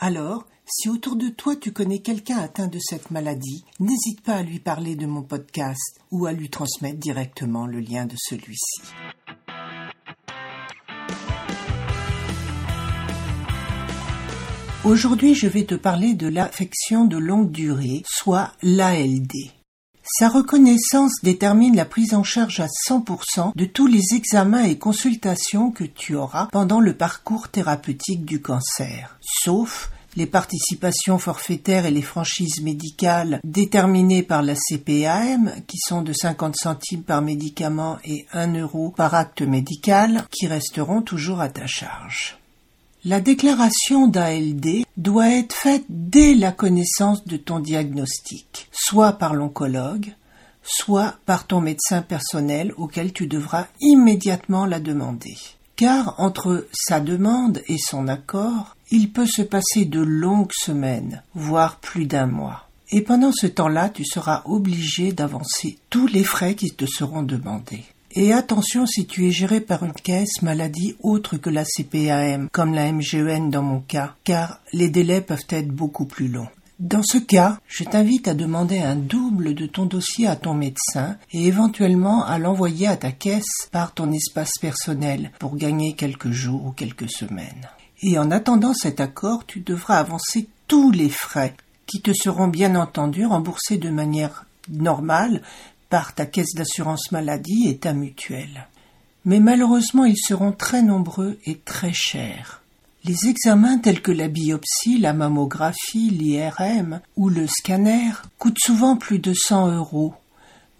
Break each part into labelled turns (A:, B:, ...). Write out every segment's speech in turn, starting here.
A: Alors, si autour de toi tu connais quelqu'un atteint de cette maladie, n'hésite pas à lui parler de mon podcast ou à lui transmettre directement le lien de celui-ci. Aujourd'hui, je vais te parler de l'affection de longue durée, soit l'ALD. Sa reconnaissance détermine la prise en charge à 100% de tous les examens et consultations que tu auras pendant le parcours thérapeutique du cancer, sauf les participations forfaitaires et les franchises médicales déterminées par la CPAM, qui sont de 50 centimes par médicament et 1 euro par acte médical, qui resteront toujours à ta charge. La déclaration d'ALD doit être faite dès la connaissance de ton diagnostic, soit par l'oncologue, soit par ton médecin personnel auquel tu devras immédiatement la demander. Car entre sa demande et son accord, il peut se passer de longues semaines, voire plus d'un mois. Et pendant ce temps-là, tu seras obligé d'avancer tous les frais qui te seront demandés. Et attention si tu es géré par une caisse maladie autre que la CPAM, comme la MGEN dans mon cas, car les délais peuvent être beaucoup plus longs. Dans ce cas, je t'invite à demander un double de ton dossier à ton médecin et éventuellement à l'envoyer à ta caisse par ton espace personnel pour gagner quelques jours ou quelques semaines. Et en attendant cet accord, tu devras avancer tous les frais qui te seront bien entendu remboursés de manière normale par ta caisse d'assurance maladie et ta mutuelle. Mais malheureusement ils seront très nombreux et très chers. Les examens tels que la biopsie, la mammographie, l'IRM ou le scanner coûtent souvent plus de 100 euros,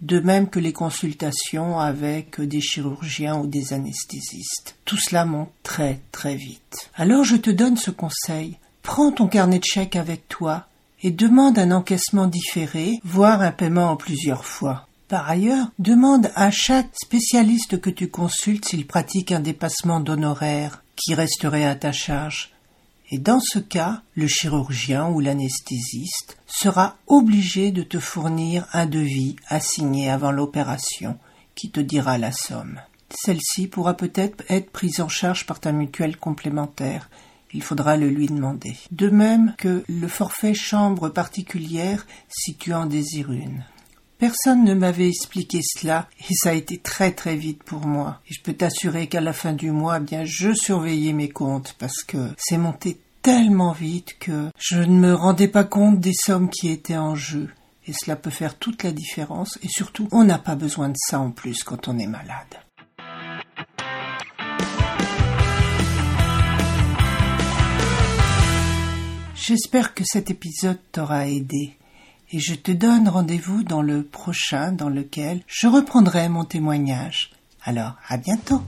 A: de même que les consultations avec des chirurgiens ou des anesthésistes. Tout cela monte très très vite. Alors je te donne ce conseil. Prends ton carnet de chèques avec toi et demande un encaissement différé, voire un paiement en plusieurs fois. Par ailleurs, demande à chaque spécialiste que tu consultes s'il pratique un dépassement d'honoraires qui resterait à ta charge. Et dans ce cas, le chirurgien ou l'anesthésiste sera obligé de te fournir un devis assigné avant l'opération qui te dira la somme. Celle-ci pourra peut-être être prise en charge par ta mutuelle complémentaire. Il faudra le lui demander. De même que le forfait chambre particulière si tu en désires une. Personne ne m'avait expliqué cela et ça a été très très vite pour moi. Et je peux t'assurer qu'à la fin du mois, eh bien, je surveillais mes comptes parce que c'est monté tellement vite que je ne me rendais pas compte des sommes qui étaient en jeu. Et cela peut faire toute la différence et surtout, on n'a pas besoin de ça en plus quand on est malade. J'espère que cet épisode t'aura aidé et je te donne rendez-vous dans le prochain dans lequel je reprendrai mon témoignage. Alors, à bientôt.